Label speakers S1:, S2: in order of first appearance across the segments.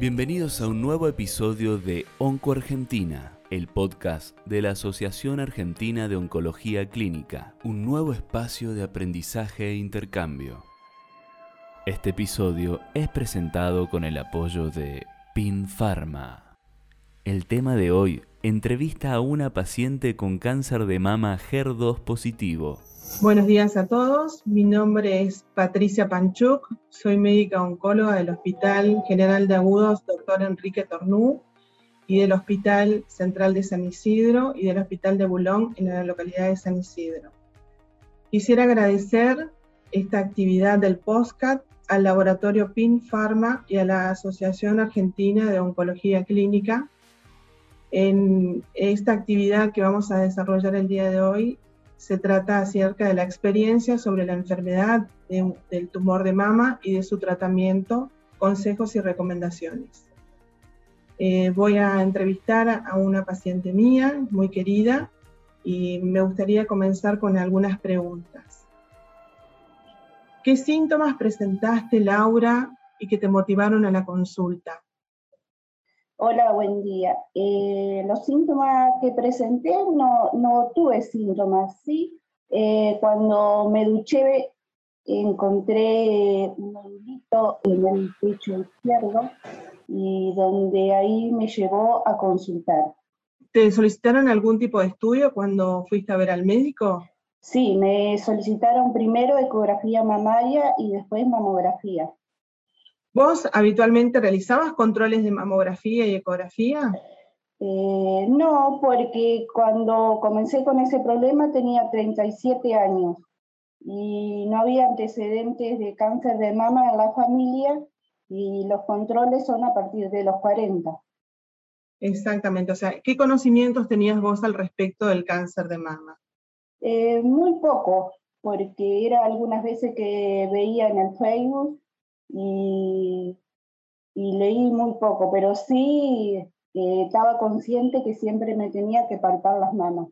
S1: Bienvenidos a un nuevo episodio de Onco Argentina, el podcast de la Asociación Argentina de Oncología Clínica, un nuevo espacio de aprendizaje e intercambio. Este episodio es presentado con el apoyo de PinPharma. El tema de hoy, entrevista a una paciente con cáncer de mama HER2 positivo.
S2: Buenos días a todos, mi nombre es Patricia Panchuk, soy médica oncóloga del Hospital General de Agudos Dr. Enrique Tornú y del Hospital Central de San Isidro y del Hospital de Bulón en la localidad de San Isidro. Quisiera agradecer esta actividad del POSCAT al laboratorio PIN Pharma y a la Asociación Argentina de Oncología Clínica. En esta actividad que vamos a desarrollar el día de hoy se trata acerca de la experiencia sobre la enfermedad del tumor de mama y de su tratamiento, consejos y recomendaciones. Eh, voy a entrevistar a una paciente mía, muy querida, y me gustaría comenzar con algunas preguntas. ¿Qué síntomas presentaste, Laura, y que te motivaron a la consulta?
S3: Hola, buen día. Eh, los síntomas que presenté no, no tuve síntomas, ¿sí? Eh, cuando me duché encontré un nudito en el pecho izquierdo y donde ahí me llevó a consultar.
S2: ¿Te solicitaron algún tipo de estudio cuando fuiste a ver al médico?
S3: Sí, me solicitaron primero ecografía mamaria y después mamografía.
S2: ¿Vos habitualmente realizabas controles de mamografía y ecografía?
S3: Eh, no, porque cuando comencé con ese problema tenía 37 años y no había antecedentes de cáncer de mama en la familia y los controles son a partir de los 40.
S2: Exactamente, o sea, ¿qué conocimientos tenías vos al respecto del cáncer de mama?
S3: Eh, muy poco, porque era algunas veces que veía en el Facebook y, leí muy poco, pero sí eh, estaba consciente que siempre me tenía que palpar las manos.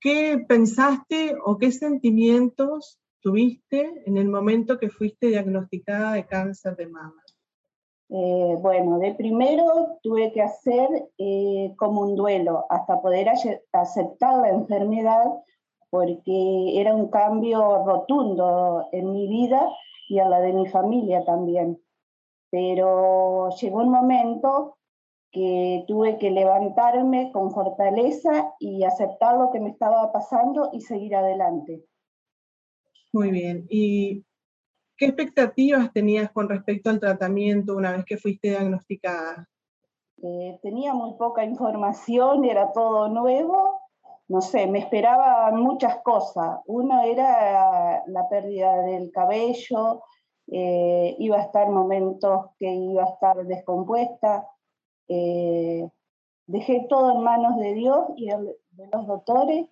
S2: ¿Qué pensaste o qué sentimientos tuviste en el momento que fuiste diagnosticada de cáncer de mama?
S3: Eh, bueno, de primero tuve que hacer eh, como un duelo hasta poder aceptar la enfermedad porque era un cambio rotundo en mi vida y a la de mi familia también. Pero llegó un momento que tuve que levantarme con fortaleza y aceptar lo que me estaba pasando y seguir adelante.
S2: Muy bien. ¿Y qué expectativas tenías con respecto al tratamiento una vez que fuiste diagnosticada?
S3: Eh, tenía muy poca información, era todo nuevo no sé, me esperaba muchas cosas. Una era la pérdida del cabello, eh, iba a estar momentos que iba a estar descompuesta. Eh, dejé todo en manos de Dios y de los doctores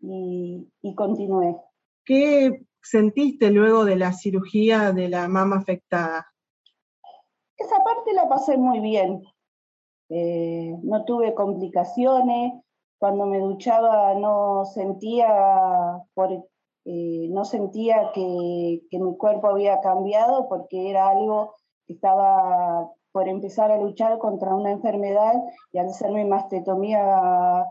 S3: y, y continué.
S2: ¿Qué sentiste luego de la cirugía de la mama afectada?
S3: Esa parte la pasé muy bien. Eh, no tuve complicaciones, cuando me duchaba no sentía, eh, no sentía que, mi cuerpo había cambiado porque era algo que estaba por empezar a luchar contra una enfermedad y al ser mi mastetomía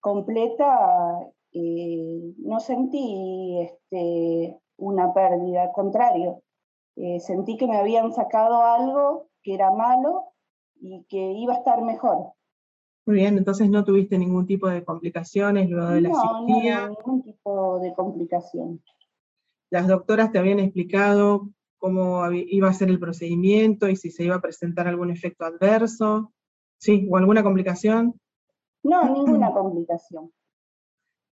S3: completa eh, no sentí este, una pérdida, al contrario, eh, sentí que me habían sacado algo que era malo y que iba a estar mejor.
S2: Muy bien, entonces no tuviste ningún tipo de complicaciones luego de la cirugía.
S3: No, ningún tipo de complicación.
S2: Las doctoras te habían explicado cómo iba a ser el procedimiento y si se iba a presentar algún efecto adverso, ¿sí? ¿O alguna complicación?
S3: No, ninguna complicación.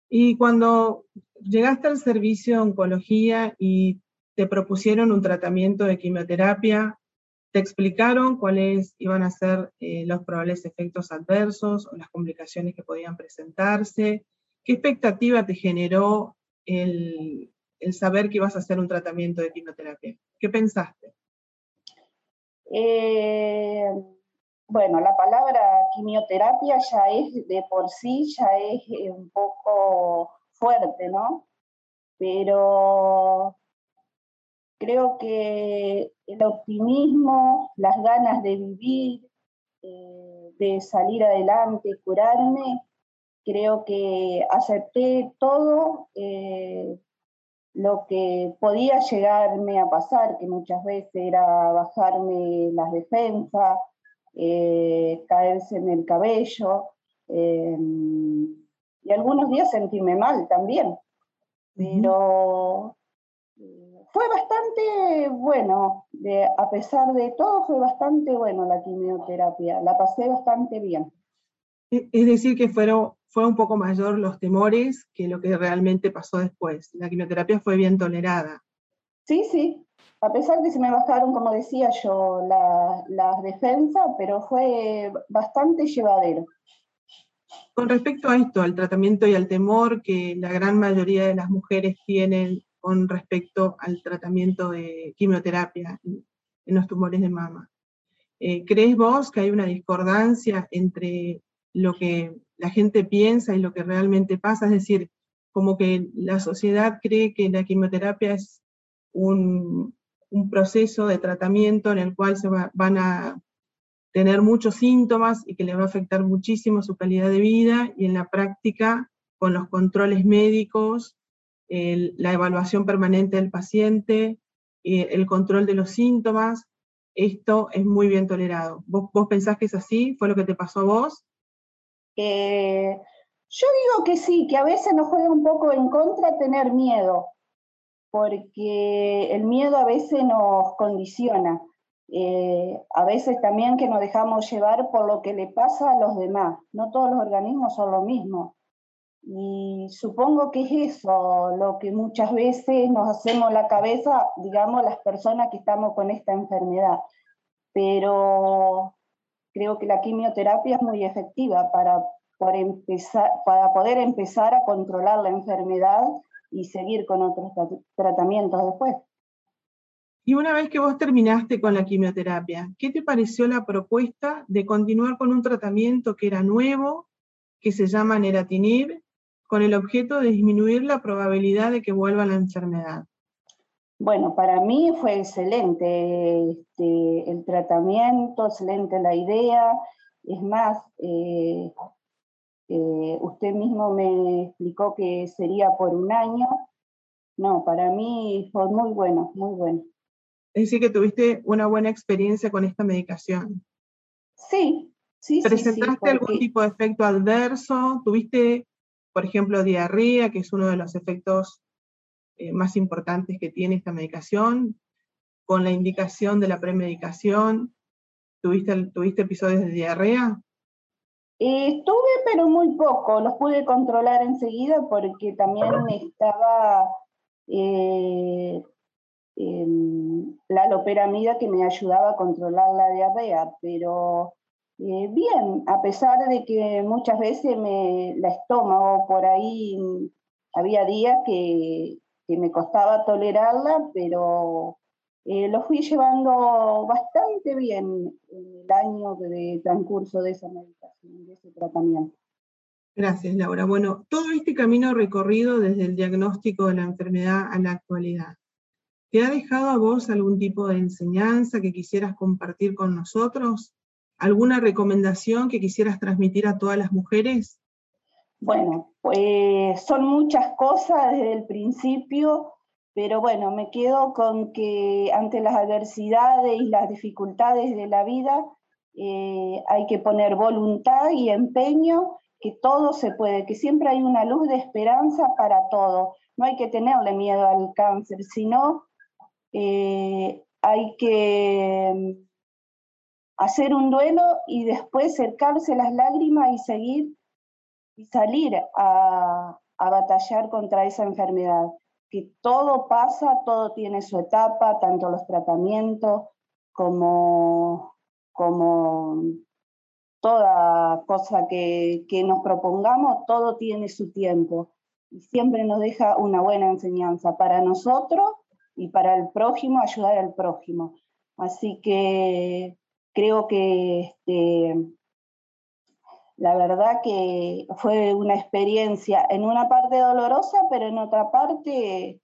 S2: Y cuando llegaste al servicio de oncología y te propusieron un tratamiento de quimioterapia, te explicaron cuáles iban a ser eh, los probables efectos adversos o las complicaciones que podían presentarse. ¿Qué expectativa te generó el, saber que ibas a hacer un tratamiento de quimioterapia? ¿Qué pensaste?
S3: Eh, bueno, la palabra quimioterapia ya es de por sí, ya es eh, un poco fuerte, ¿no? Pero creo que el optimismo, las ganas de vivir, eh, de salir adelante, curarme, creo que acepté todo eh, lo que podía llegarme a pasar, que muchas veces era bajarme las defensas, eh, caerse en el cabello, y algunos días sentirme mal también. Pero fue bastante bueno, a pesar de todo, fue bastante bueno la quimioterapia, la pasé bastante bien.
S2: Es decir, que fueron, fue un poco mayor los temores que lo que realmente pasó después. La quimioterapia fue bien tolerada.
S3: Sí, sí, a pesar de que se me bajaron, como decía yo, las defensas, pero fue bastante llevadero.
S2: Con respecto a esto, al tratamiento y al temor que la gran mayoría de las mujeres tienen con respecto al tratamiento de quimioterapia en los tumores de mama. Eh, ¿Crees vos que hay una discordancia entre lo que la gente piensa y lo que realmente pasa? Es decir, como que la sociedad cree que la quimioterapia es un, proceso de tratamiento en el cual se van a tener muchos síntomas y que le va a afectar muchísimo su calidad de vida y en la práctica con los controles médicos la evaluación permanente del paciente, el control de los síntomas, esto es muy bien tolerado. ¿Vos, pensás que es así? ¿Fue lo que te pasó a vos?
S3: Eh, yo digo que sí, que a veces nos juega un poco en contra tener miedo, porque el miedo a veces nos condiciona. Eh, a veces también que nos dejamos llevar por lo que le pasa a los demás. No todos los organismos son lo mismo. Y supongo que es eso lo que muchas veces nos hacemos la cabeza, digamos, las personas que estamos con esta enfermedad. Pero creo que la quimioterapia es muy efectiva para, empezar, para poder empezar a controlar la enfermedad y seguir con otros tratamientos después.
S2: Y una vez que vos terminaste con la quimioterapia, ¿qué te pareció la propuesta de continuar con un tratamiento que era nuevo, que se llama neratinib con el objeto de disminuir la probabilidad de que vuelva la enfermedad?
S3: Bueno, para mí fue excelente este, el tratamiento, excelente la idea. Es más, eh, eh, usted mismo me explicó que sería por un año. No, para mí fue muy bueno, muy bueno.
S2: Es decir, que tuviste una buena experiencia con esta medicación.
S3: Sí, sí.
S2: ¿Presentaste algún tipo de efecto adverso? ¿Tuviste por ejemplo, diarrea, que es uno de los efectos eh, más importantes que tiene esta medicación, con la indicación de la premedicación. ¿Tuviste, ¿tuviste episodios de diarrea?
S3: Eh, tuve, pero muy poco. Los pude controlar enseguida porque también estaba eh, la loperamida que me ayudaba a controlar la diarrea, pero eh, bien, a pesar de que muchas veces me, la estómago por ahí, había días que, me costaba tolerarla, pero eh, lo fui llevando bastante bien el año de transcurso de esa medicación, de ese tratamiento.
S2: Gracias, Laura. Bueno, todo este camino recorrido desde el diagnóstico de la enfermedad a la actualidad, ¿te ha dejado a vos algún tipo de enseñanza que quisieras compartir con nosotros? ¿Alguna recomendación que quisieras transmitir a todas las mujeres?
S3: Bueno, pues son muchas cosas desde el principio, pero bueno, me quedo con que ante las adversidades y las dificultades de la vida eh, hay que poner voluntad y empeño, que todo se puede, que siempre hay una luz de esperanza para todo. No hay que tenerle miedo al cáncer, sino eh, hay que hacer un duelo y después cercarse las lágrimas y seguir y salir a, batallar contra esa enfermedad. Que todo pasa, todo tiene su etapa, tanto los tratamientos como, como toda cosa que, que nos propongamos, todo tiene su tiempo y siempre nos deja una buena enseñanza para nosotros y para el prójimo, ayudar al prójimo. Así que creo que este, la verdad que fue una experiencia en una parte dolorosa, pero en otra parte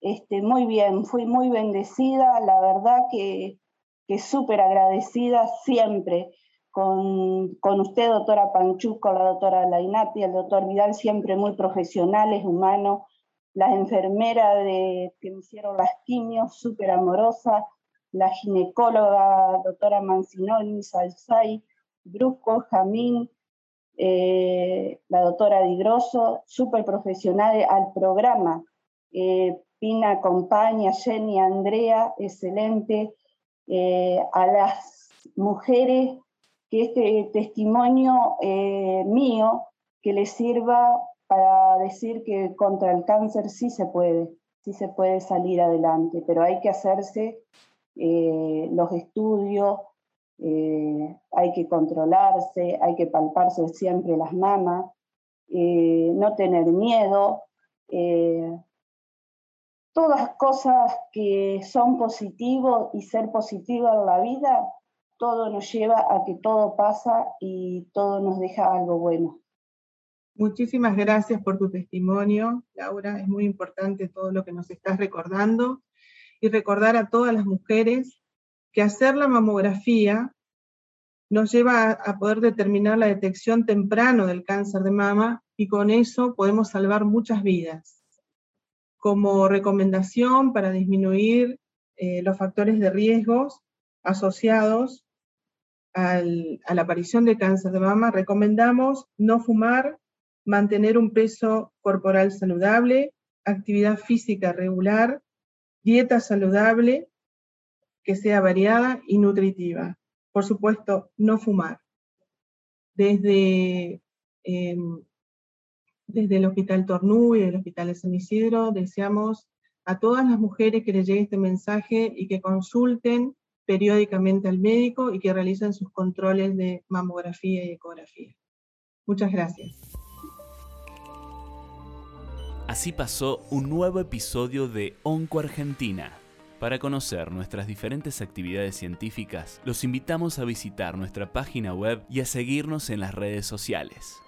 S3: este, muy bien, fui muy bendecida, la verdad que, que súper agradecida siempre con, con, usted, doctora Panchuk, con la doctora Lainati, el doctor Vidal, siempre muy profesionales, humanos, las enfermeras que me hicieron las quimios, súper amorosas, la ginecóloga, doctora Mancinoni, Salsay, Brusco, Jamín, eh, la doctora Digroso, súper profesional al programa. Eh, Pina acompaña, Jenny, Andrea, excelente. Eh, a las mujeres que este testimonio mío que les sirva para decir que contra el cáncer sí se puede, sí se puede salir adelante, pero hay que hacerse los estudios, eh, hay que controlarse, hay que palparse siempre las mamas, eh, no tener miedo, eh, todas cosas que son positivos y ser positivo en la vida, todo nos lleva a que todo pasa y todo nos deja algo bueno.
S2: Muchísimas gracias por tu testimonio, Laura. Es muy importante todo lo que nos estás recordando y recordar a todas las mujeres que hacer la mamografía nos lleva a, poder determinar la detección temprano del cáncer de mama y con eso podemos salvar muchas vidas. Como recomendación para disminuir eh, los factores de riesgos asociados a la aparición de cáncer de mama, recomendamos no fumar, mantener un peso corporal saludable, actividad física regular, dieta saludable, que sea variada y nutritiva. Por supuesto, no fumar. Desde, em, desde el Hospital Tornú y el Hospital de San Isidro deseamos a todas las mujeres que les llegue este mensaje y que consulten periódicamente al médico y que realicen sus controles de mamografía y ecografía. Muchas gracias.
S1: Así pasó un nuevo episodio de Onco Argentina. Para conocer nuestras diferentes actividades científicas, los invitamos a visitar nuestra página web y a seguirnos en las redes sociales.